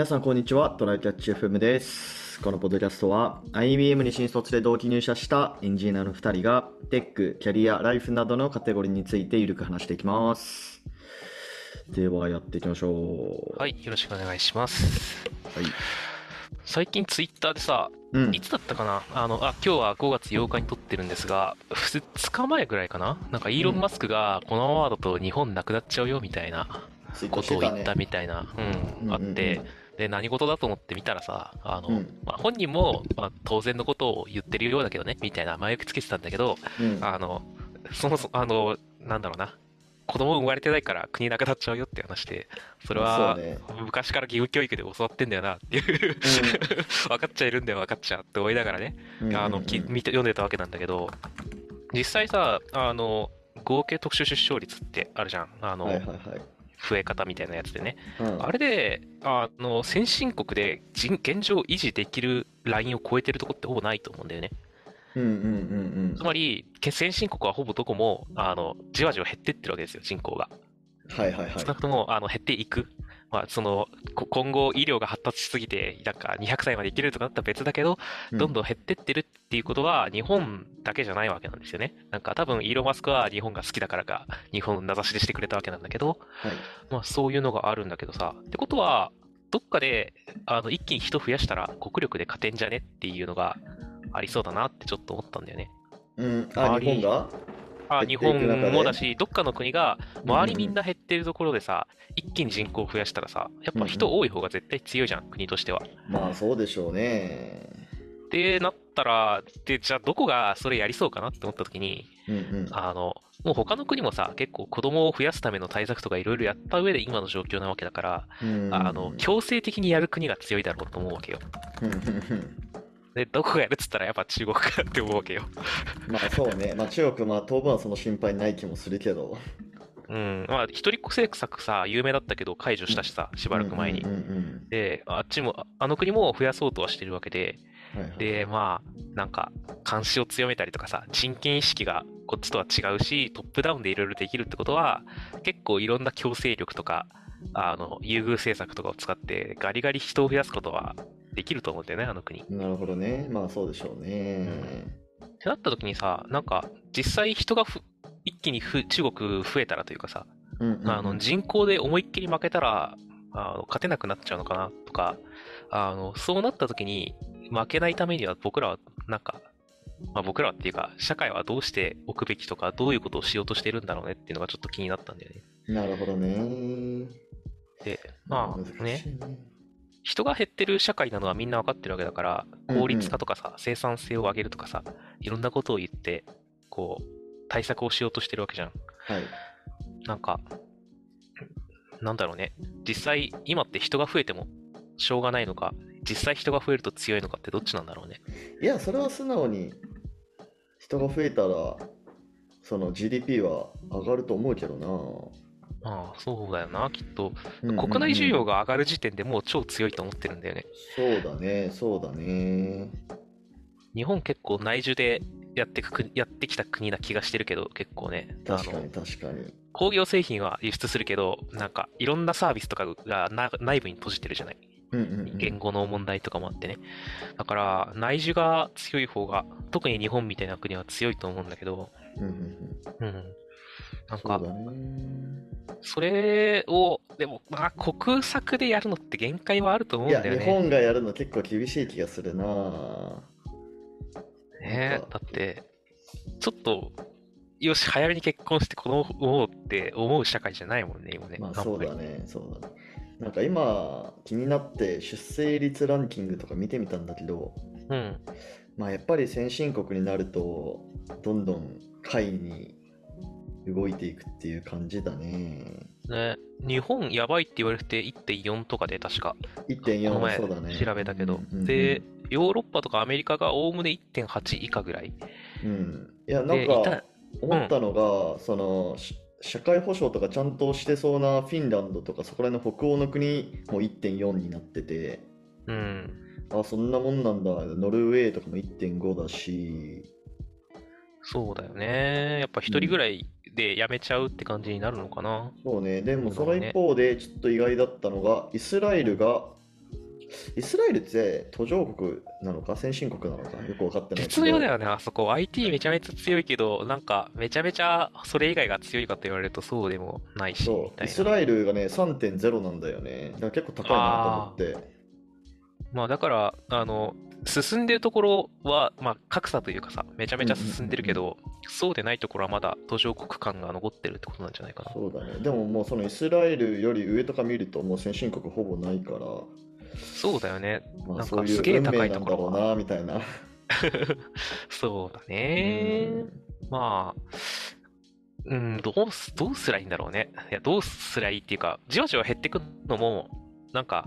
皆さんこんにちは、トライキャッチ FM です。このポッドキャストは IBM に新卒で同期入社したエンジニアの2人がテック、キャリア、ライフなどのカテゴリーについてゆるく話していきます。ではやっていきましょう。はい、よろしくお願いします。はい。最近ツイッターでさ、うんい。つだったかな？あの、あ、今日は5月8日に撮ってるんですが、2日前ぐらいかな？なんかイーロン・マスクがこのままだと日本なくなっちゃうよみたいなことを言ったね。みたいな、うん、うんあって、で、何事だと思って見たらさ、あの、うんまあ、本人も、まあ、当然のことを言ってるようだけどね、みたいな前置きつけてたんだけど、うん。あの、そもそも、あの、なんだろうな、子供生まれてないから国なくなっちゃうよって話で、それは。昔から義務教育で教わってんだよなっていう、分かっちゃいるんだよ分かっちゃうって思いながらね、うんあのき見て読んでたわけなんだけど、実際さ、あの、合計特殊出生率ってあるじゃん。あの、はいはいはい。増え方みたいなやつでね。うんあれで、あの、先進国で人現状維持できるラインを超えてるとこってほぼないと思うんだよね。うんうんうんつまり、け先進国はほぼどこも、あの、じわじわ減ってってるわけですよ、人口が。うん。はいはいはい少な。くとも、あの、減っていく。まあ、その、こ今後医療が発達しすぎて、なんか200歳まで生きれるとかだったら別だけど、どんどん減ってってるっていうことは、日本だけじゃないわけなんですよね。なんか多分、イーロン・マスクは日本が好きだからか、日本を名指しでしてくれたわけなんだけど、はい。まあそういうのがあるんだけどさ。ってことは、どっかで、あの、一気に人増やしたら国力で勝てんじゃねっていうのがありそうだなってちょっと思ったんだよね。うん。あ、日本が？あ、日本もだし、どっかの国が、周りみんな。な減ってるところでさ、一気に人口を増やしたらさ、やっぱ人多い方が絶対強いじゃん、国としては。まあそうでしょうね。で、なったら、で、じゃあどこがそれやりそうかなって思った時に、うんうん。あの、もう他の国もさ、結構子供を増やすための対策とかいろいろやった上で今の状況なわけだから、うんあの、強制的にやる国が強いだろうと思うわけよ。で、どこがやるっつったらやっぱ中国かって思うわけよ。まあそうね。まあ中国、まあ当分はその心配ない気もするけど。うん。まあ、一人っ子政策さ、有名だったけど解除したしさ、しばらく前にで、あっちも、ああの国も増やそうとはしてるわけで、うんはいはいで、まあ、なんか、監視を強めたりとかさ、人権意識がこっちとは違うし、トップダウンでいろいろできるってことは、結構いろんな強制力とか、あの、優遇政策とかを使って、ガリガリ人を増やすことはできると思うんだよね、あの国。っなるほどね。まあそうでしょうね。てなった時にさ、なんか、実際人がふ一気にふ中国増えたらというかさ、うんあの、人口で思いっきり負けたら、あの、勝てなくなっちゃうのかなとか、あの、そうなった時に、負けないためには僕らは、なんか、まあ僕らはっていうか、社会はどうしておくべきとか、どういうことをしようとしてるんだろうねっていうのがちょっと気になったんだよね。なるほどね。で、まあね、人が減ってる社会なのはみんなわかってるわけだから、うんうん効率化とかさ、生産性を上げるとかさ、いろんなことを言って、こう、対策をしようとしてるわけじゃん。はい。なんか、なんだろうね。実際、今って人が増えてもしょうがないのか、実際人が増えると強いのかってどっちなんだろうね。いや、それは素直に人が増えたら、その GDP は上がると思うけどな。まあ、そうだよな、きっと。うんうんうん国内需要が上がる時点でもう超強いと思ってるんだよね。そうだね、そうだね。日本結構内需でやってく国やってきた国な気がしてるけど、結構ね。確かに確かに。工業製品は輸出するけど、なんかいろんなサービスとかがな内部に閉じてるじゃない？うんうんうん言語の問題とかもあってね。だから、内需が強い方が、特に日本みたいな国は強いと思うんだけど、うんうんうんうん。なんかそれを、でも、まあ、国策でやるのって限界はあると思うんいや、日だよね。本がやるの結構厳しい気がするな。ねだって、ちょっと、よし、早めに結婚して子供をうって思う社会じゃないもんね、今ね。まあそうだね、そうだね。なんか今気になって出生率ランキングとか見てみたんだけど、うん。まあやっぱり先進国になるとどんどん下位に動いていくっていう感じだね。ね、日本やばいって言われて1.4とかで確か、この1.4前そうだね。調べたけど、うんうんうんで、ヨーロッパとかアメリカがおおむね1.8以下ぐらい。うん。いや、なんか思ったのが、そのし社会保障とかちゃんとしてそうなフィンランドとかそこら辺の北欧の国も1.4になってて、うん。あ、そんなもんなんだ。ノルウェーとかも1.5だし、そうだよね。やっぱ一人ぐらいで辞めちゃうって感じになるのかな？そうね。でもその一方でちょっと意外だったのが、イスラエルがイスラエルって途上国なのか？先進国なのか？よく分かってないけ絶ど。妙だよね、あそこ。IT めちゃめちゃ強いけど、なんか、めちゃめちゃそれ以外が強いかと言われるとそうでもないし、みそう。イスラエルがね、3.0なんだよね。だから結構高いなと思って。まあだから、あの、進んでるところは、まあ格差というかさ、めちゃめちゃ進んでるけど、そうでないところはまだ途上国感が残ってるってことなんじゃないかな。そうだね。でももうそのイスラエルより上とか見るともう先進国ほぼないから、そうだよね。まあなんかすげえ高いところは。な、みたいな。そうだね。まあ、うん、どうす、どうすりゃいいんだろうね。いや、どうすりゃいいっていうか、じわじわ減ってくのも、なんか、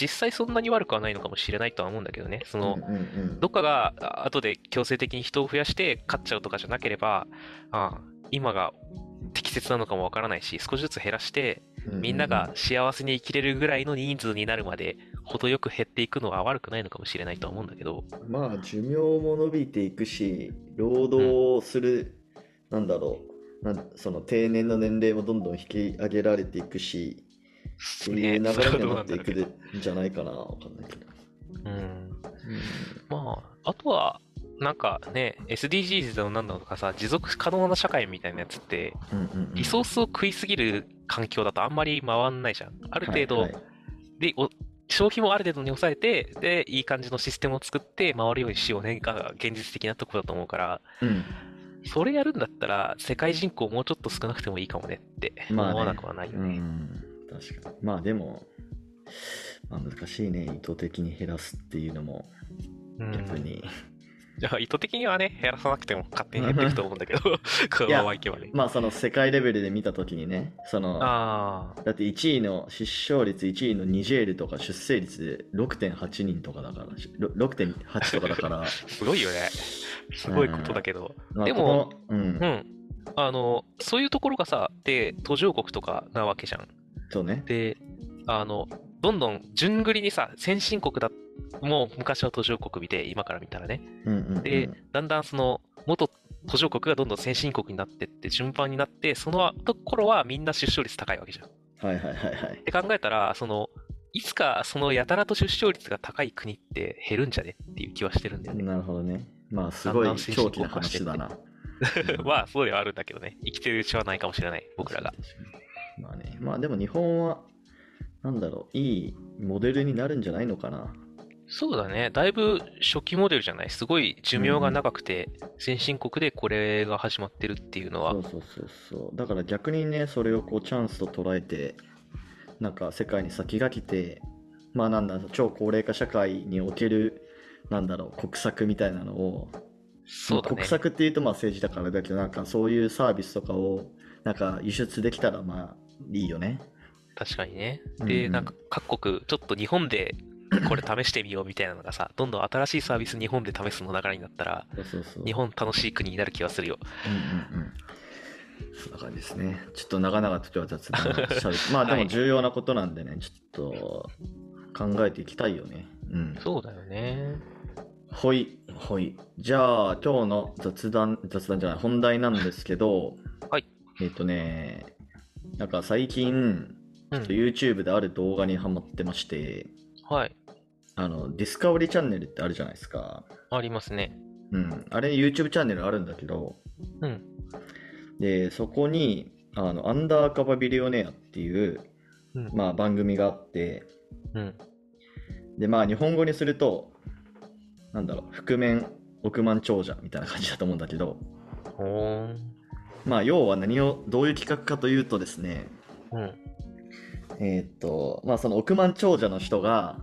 実際そんなに悪くはないのかもしれないとは思うんだけどね。その、うんうんうん。どっかがあ後で強制的に人を増やして勝っちゃうとかじゃなければ、ああ今が適切なのかもわからないし、少しずつ減らして、みんなが幸せに生きれるぐらいの人数になるまで、程よく減っていくのは悪くないのかもしれないとは思うんだけど、まあ寿命も伸びていくし労働する、なんだろうなんその定年の年齢もどんどん引き上げられていくしっていう流ね。それになっていくどんじゃないかなわかんないけど、うん。まあ、あとは、なんかね、SDGs だのなんだのとかさ、持続可能な社会みたいなやつって、うんうんうん。リソースを食いすぎる環境だとあんまり回んないじゃん。ある程度、はいはい。で、お消費もある程度に抑えて、で、いい感じのシステムを作って回るようにしようね。が現実的なところだと思うから、うん。それやるんだったら、世界人口もうちょっと少なくてもいいかもねって思まあねわなくはないよね。うん確かにまあでも、まあ、難しいね意図的に減らすっていうのもうん逆に、じゃあ、意図的にはね、減らさなくても勝手に減っていくと思うんだけど、このままいけばね。まあその世界レベルで見た時にねそのだって1位の出生率1位のニジェールとか出生率で6.8人とかだからろ6.8とかだから すごいよね。すごいことだけど。まあでもうんうん。あの、そういうところがさ、で、途上国とかなわけじゃん。そうねで、あの、どんどん順繰りにさ、先進国だ、もう昔は途上国見て、今から見たらね。うんうんうんで、だんだんその、元途上国がどんどん先進国になってって、順番になって、そのところはみんな出生率高いわけじゃん。っはいはいはいはいて考えたら、その、いつかそのやたらと出生率が高い国って減るんじゃね？っていう気はしてるんだよね。なるほどねまあすごい長期な話だな まあ、そうではあるんだけどね。生きてるうちはないかもしれない、僕らが。まあねまあでも日本はなんだろういいモデルになるんじゃないのかなそうだね。だいぶ初期モデルじゃない？すごい寿命が長くて、先進国でこれが始まってるっていうのはそう、そうそうそうだから逆にねそれをこうチャンスと捉えてなんか世界に先が来てまあなんだ超高齢化社会におけるなんだろう国策みたいなのをそうだね国。策っていうとまあ政治だからだけどなんかそういうサービスとかをなんか輸出できたらまあいいよね確かにね。うんで、なんか各国、ちょっと日本で これ試してみようみたいなのがさ、どんどん新しいサービス日本で試すの流れになったら、そうそう日本楽しい国になる気がするよ。うんうんうんそんな感じですねちょっと長々と今日は雑談しゃ まあでもはい重要なことなんでねちょっと考えていきたいよねうんそうだよね。ほい、ほい。じゃあ、今日の雑談、雑談じゃない、本題なんですけど、はい。えっ、とね、なんか最近、うん。YouTube である動画にハマってまして、はい。あの、ディスカバリーチャンネルってあるじゃないですか。ありますね。うん。あれ YouTube チャンネルあるんだけど、うん。で、そこに、あの、アンダーカバビリオネアっていう、うん。まあ番組があって、うん。で、まあ日本語にすると、なんだろう、覆面億万長者みたいな感じだと思うんだけど、ほーん。まあ要は何をどういう企画かというとですねうん。えーっとまあその億万長者の人が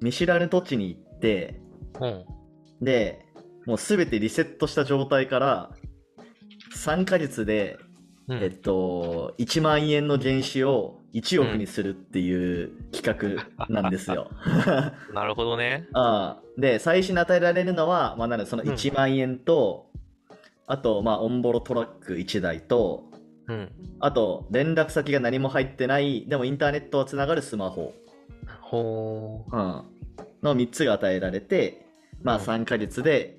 見知らぬ土地に行ってうん。でもう全てリセットした状態から3ヶ月で、うん。えっと1万円の原資を1億にするっていう企画なんですよ。なるほどね。ああで最初に与えられるのは、まあ、なんだそのうん1万円と、あとまあオンボロトラック1台とうん。あと、連絡先が何も入ってない、でもインターネットはつながるスマホ、ほー。うん、の3つが与えられて、まあうん3ヶ月で、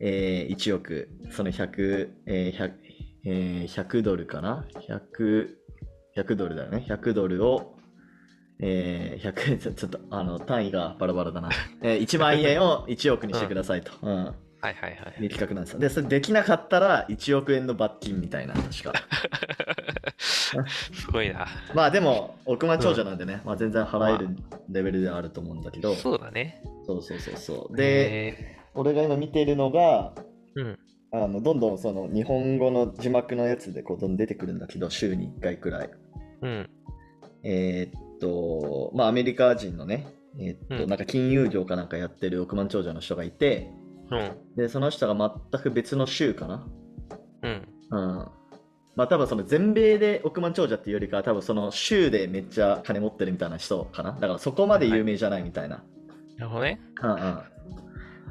えー1億、その100、えー 100, えー100ドルかな？100, 100ドルだよね。100ドルを、えー、100円、ちょっと、あの、単位がバラバラだな。えー、1万円を1億にしてくださいと。うん。はいはいはい。で企画なんですよ。で、それできなかったら1億円の罰金みたいな、確か。すごいな。まあでも、億万長者なんでね、まあ全然払えるレベルではあると思うんだけど、そうだね。そうそうそうそう。で、で、俺が今見てるのが、うん。あのどんどんその日本語の字幕のやつでこうどんどん出てくるんだけど、週に1回くらい。うん。えーっと、まあアメリカ人のね、えーっと、うんなんか金融業かなんかやってる億万長者の人がいて、うん。で、その人が全く別の州かな。うん。うん。まあ多分その全米で億万長者っていうよりかは多分その州でめっちゃ金持ってるみたいな人かな。だからそこまで有名じゃないみたいな。なるほどね。うんうん。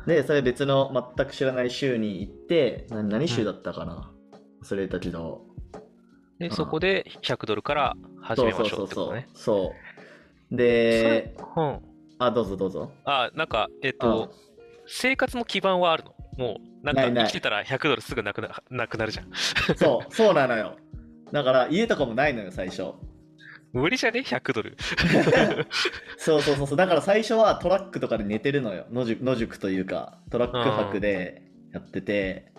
で、それ別の全く知らない州に行って、な何州だったかな。忘れたけど。で、んそこで100ドルから始めましょうってことね。そう。そでれ、うん。あ、どうぞどうぞ。あ、なんか、えっと、生活の基盤はあるの？もう、なんか生きてたら100ドルすぐなくななくなるじゃん。そう、そうなのよ。だから家とかもないのよ、最初。無理じゃね ?100 ドル。そうそうそうそう。だから最初はトラックとかで寝てるのよ。野宿野宿というか、トラック泊でやってて。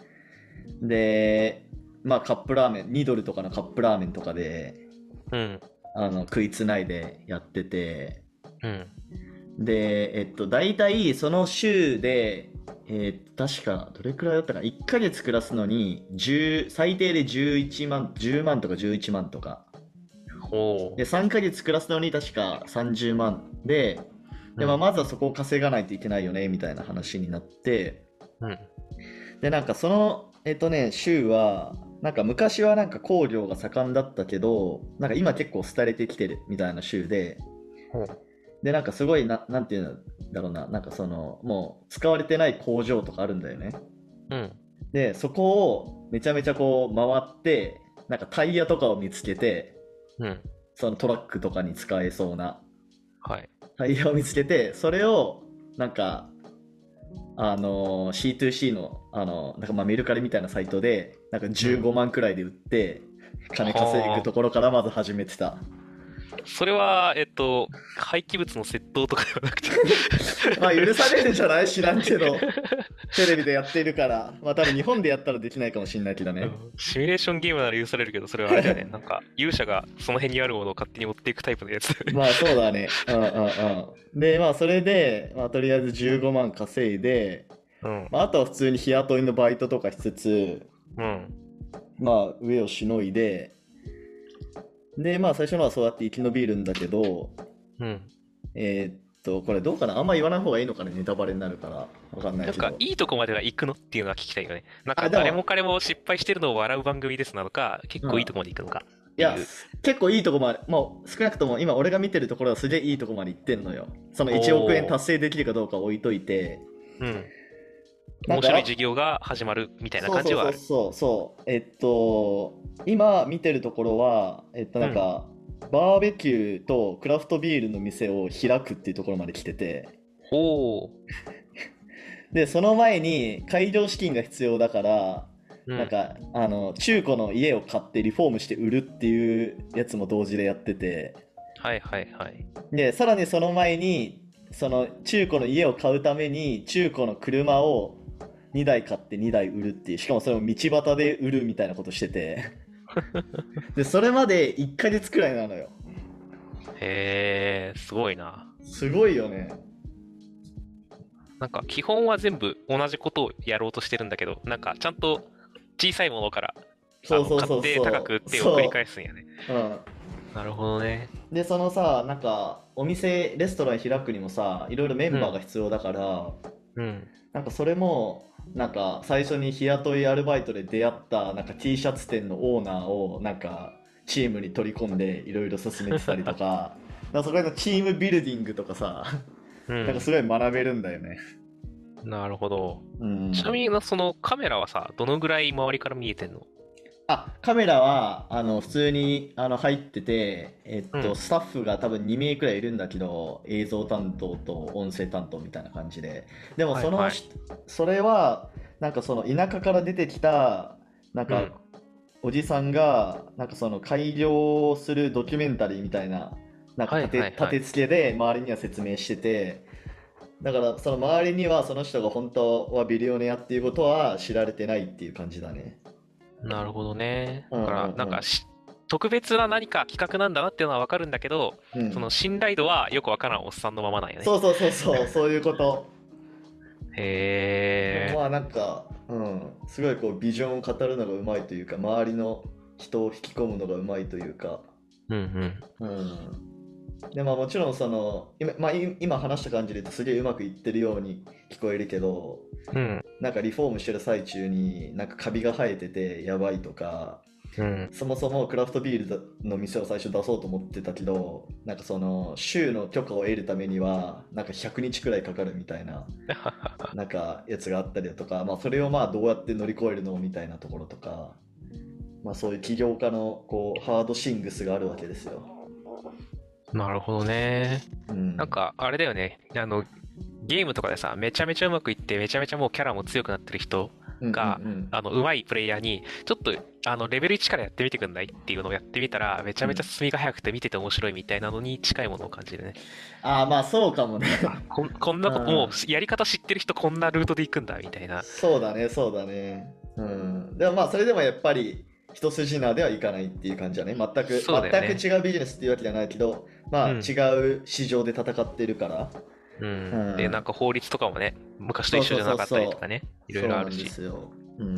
で、まあカップラーメン、2ドルとかのカップラーメンとかで、うん。あの、食いつないでやってて。うん。で、えっと、大体その週で、えー確か、どれくらいだったかな ?1 ヶ月暮らすのに、10最低で11万、10万とか11万とか。ほうで、。3ヶ月暮らすのに確か30万で、でまあ、うんまずはそこを稼がないといけないよね、みたいな話になって、うん。で、なんかその、えっとね、州は、なんか昔はなんか工業が盛んだったけど、なんか今結構廃れてきてるみたいな州で、ほう。で、なんかすごいな、なんていうんだろうな、なんかその、もう使われてない工場とかあるんだよね。うん。で、そこをめちゃめちゃこう回って、なんかタイヤとかを見つけて、うん。そのトラックとかに使えそうなはい。タイヤを見つけて、それをなんか、あのー C2C の、あのなんかまあメルカリみたいなサイトで、なんか15万くらいで売って、金稼ぐところからまず始めてた。それは、えっと、廃棄物の窃盗とかではなくて、まあ許されるんじゃない知らんけど、テレビでやってるから、まあ多分日本でやったらできないかもしれないけどね。シミュレーションゲームなら許されるけど、それはあれだよね。なんか、勇者がその辺にあるものを勝手に持っていくタイプのやつだよね。まあそうだね。うんうんうん。で、まあそれで、まあとりあえず15万稼いで、うん。まあ、あとは普通に日雇いのバイトとかしつつ、うん。まあ上をしのいで、で、まあ最初のはそうやって生き延びるんだけど、うん。えーっと、これどうかな？あんま言わない方がいいのかなネタバレになるから。わかんないけど。なんか、いいとこまでは行くのっていうのは聞きたいよね。なんか、誰も彼も失敗してるのを笑う番組ですなのか、結構いいとこまで行くのか。いや結構いいとこまで、もう少なくとも今俺が見てるところはすげえいいとこまで行ってんのよ。その1億円達成できるかどうか置いといて。うん。面白い授業が始まるみたいな感じはある。そうそうそうそう。えっと、今見てるところは、えっとなんか、バーベキューとクラフトビールの店を開くっていうところまで来てて、おお。で、その前に開業資金が必要だから、うんなんか、あの、中古の家を買ってリフォームして売るっていうやつも同時でやってて、はいはいはい。で、さらにその前に、その中古の家を買うために中古の車を2台買って2台売るっていう、しかもそれを道端で売るみたいなことしてて、で、それまで1ヶ月くらいなのよ。へえ、すごいな。すごいよね。なんか、基本は全部同じことをやろうとしてるんだけど、なんか、ちゃんと小さいものから、あそうのそうそうそう。買って高く売ってを繰り返すんやね。うん。なるほどね。で、そのさ、なんか、お店、レストラン開くにもさ、いろいろメンバーが必要だから、うん。なんかそれも、なんか最初に日雇いアルバイトで出会ったなんか T シャツ店のオーナーをなんかチームに取り込んでいろいろ進めてたりとか、なんかそこのチームビルディングとかさ、うんなんかすごい学べるんだよね。なるほど。うん、ちなみに、そのカメラはさ、どのぐらい周りから見えてんの？あ、カメラはあの普通にあの入ってて、えっと、うん。スタッフが多分2名くらいいるんだけど、映像担当と音声担当みたいな感じで。でもその、はいはい。それは、なんかその田舎から出てきた、なんか、うん。おじさんが、なんかその開業するドキュメンタリーみたいななんか立て,、はいはい。はい立て付けで周りには説明してて。だからその周りにはその人が本当はビリオネアっていうことは知られてないっていう感じだねなるほどね。だから、なんかし、特別な何か企画なんだなっていうのはわかるんだけど、うんその信頼度はよくわからんおっさんのままなんよね。そうそうそうそう そういうことへえ。まあなんか、うん、すごいこうビジョンを語るのがうまいというか周りの人を引き込むのがうまいというかうんうん。うんでまあもちろんその今,、まあ、い今話した感じで言うとすげえうまくいってるように聞こえるけどうん。なんかリフォームしてる最中になんかカビが生えててやばいとかうん。そもそもクラフトビールの店を最初出そうと思ってたけどなんかその州の許可を得るためにはなんか100日くらいかかるみたいな なんかやつがあったりだとか、まあ、それをまあどうやって乗り越えるのみたいなところとか、まあ、そういう起業家のこうハードシングスがあるわけですよ。なるほどね。うん、なんか、あれだよね。あの、ゲームとかでさ、めちゃめちゃうまくいって、めちゃめちゃもうキャラも強くなってる人、がうんうんうんあの、上手いプレイヤーに、ちょっと、あの、レベル1からやってみてくんないっていうのをやってみたら、めちゃめちゃ進みが速くて見てて面白いみたいなのに近いものを感じるね。ああまあそうかもね。こんこんなこと、うんもう、やり方知ってる人こんなルートで行くんだ、みたいな。そうだねそうだね。うん、でもまあそれでもやっぱり一筋縄ではいかないっていう感じだね全く、ね全く違うビジネスっていうわけじゃないけどまあ、うん違う市場で戦ってるからうん。うんで、なんか法律とかもね、昔と一緒じゃなかったりとかね、いろいろあるしそうなんで。すよ。うん。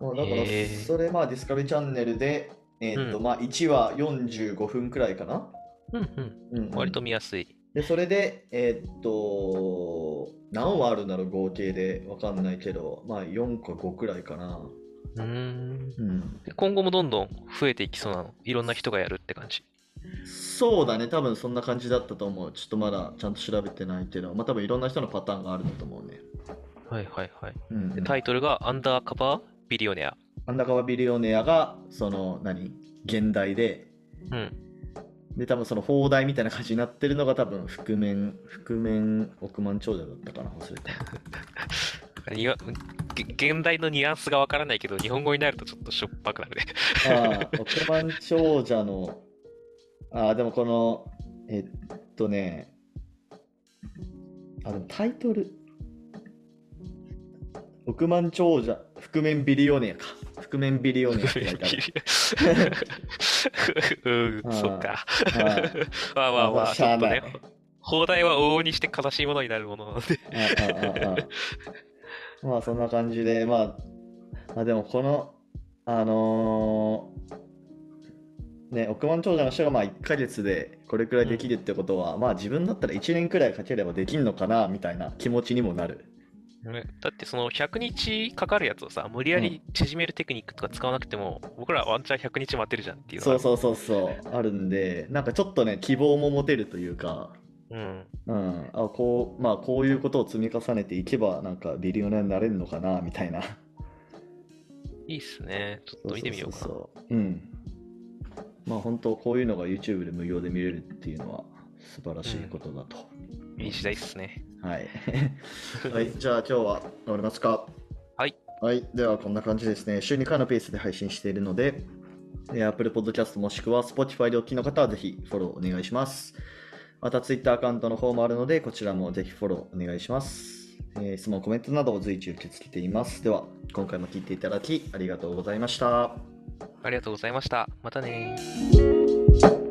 もうだからそれまあディスカバリーチャンネルで、えーっとうんまあ1話45分くらいかな。うんうん。うんうん割と見やすい。でそれでえーっと何話あるんだろう合計でわかんないけどまあ4か5くらいかな。うーん。うん。今後もどんどん増えていきそうなの？いろんな人がやるって感じ。そうだね多分そんな感じだったと思う。ちょっとまだちゃんと調べてないけどまあ多分いろんな人のパターンがあるんだと思うね。はいはいはい。うんタイトルがアンダーカバービリオネア。アンダーカバービリオネアがその何？現代でうん。で多分その放題みたいな感じになってるのが多分覆面覆面億万長者だったかな忘れたにわげ現代のニュアンスがわからないけど、日本語になるとちょっとしょっぱくなるね。ああ億万長者のああでもこのえっとねあでもタイトル億万長者覆面ビリオネアか覆面ビリオネアって書いてある うん、そっか。あまあまあまあ、ちょっとね、放題は往々にして悲しいものになるものなので。まあそんな感じでまああでもこのあのーね億万長者の人がまあ1ヶ月でこれくらいできるってことは、まあ自分だったら1年くらいかければできるのかなみたいな気持ちにもなる。ねだってその100日かかるやつをさ、無理やり縮めるテクニックとか使わなくても、僕らはワンチャン100日待てるじゃんっていうのそうがそうそうそうあるんでなんかちょっとね希望も持てるというかうん。うん、あこうまあこういうことを積み重ねていけばなんかビリオネアになれるのかなみたいな。いいっすね。ちょっと見てみようかな。そうそうん。まあ本当こういうのが YouTube で無料で見れるっていうのは素晴らしいことだと、いい時代っすね。はい、はい、じゃあ今日は終わりますか？はい、はい、ではこんな感じですね。週2回のペースで配信しているのでえー Apple Podcast もしくは Spotify でお聞きの方はぜひフォローお願いしますまた Twitter アカウントの方もあるのでこちらもぜひフォローお願いしますえー質問、コメントなどを随時受け付けています。では、今回も聞いていただきありがとうございました。ありがとうございました。またねー。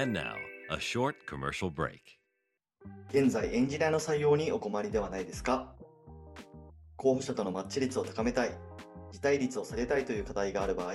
And now, a short commercial break. 現在エンジニアの採用にお困りではないですか？候補者とのマッチ率を高めたい辞退率を下げたいという課題がある場合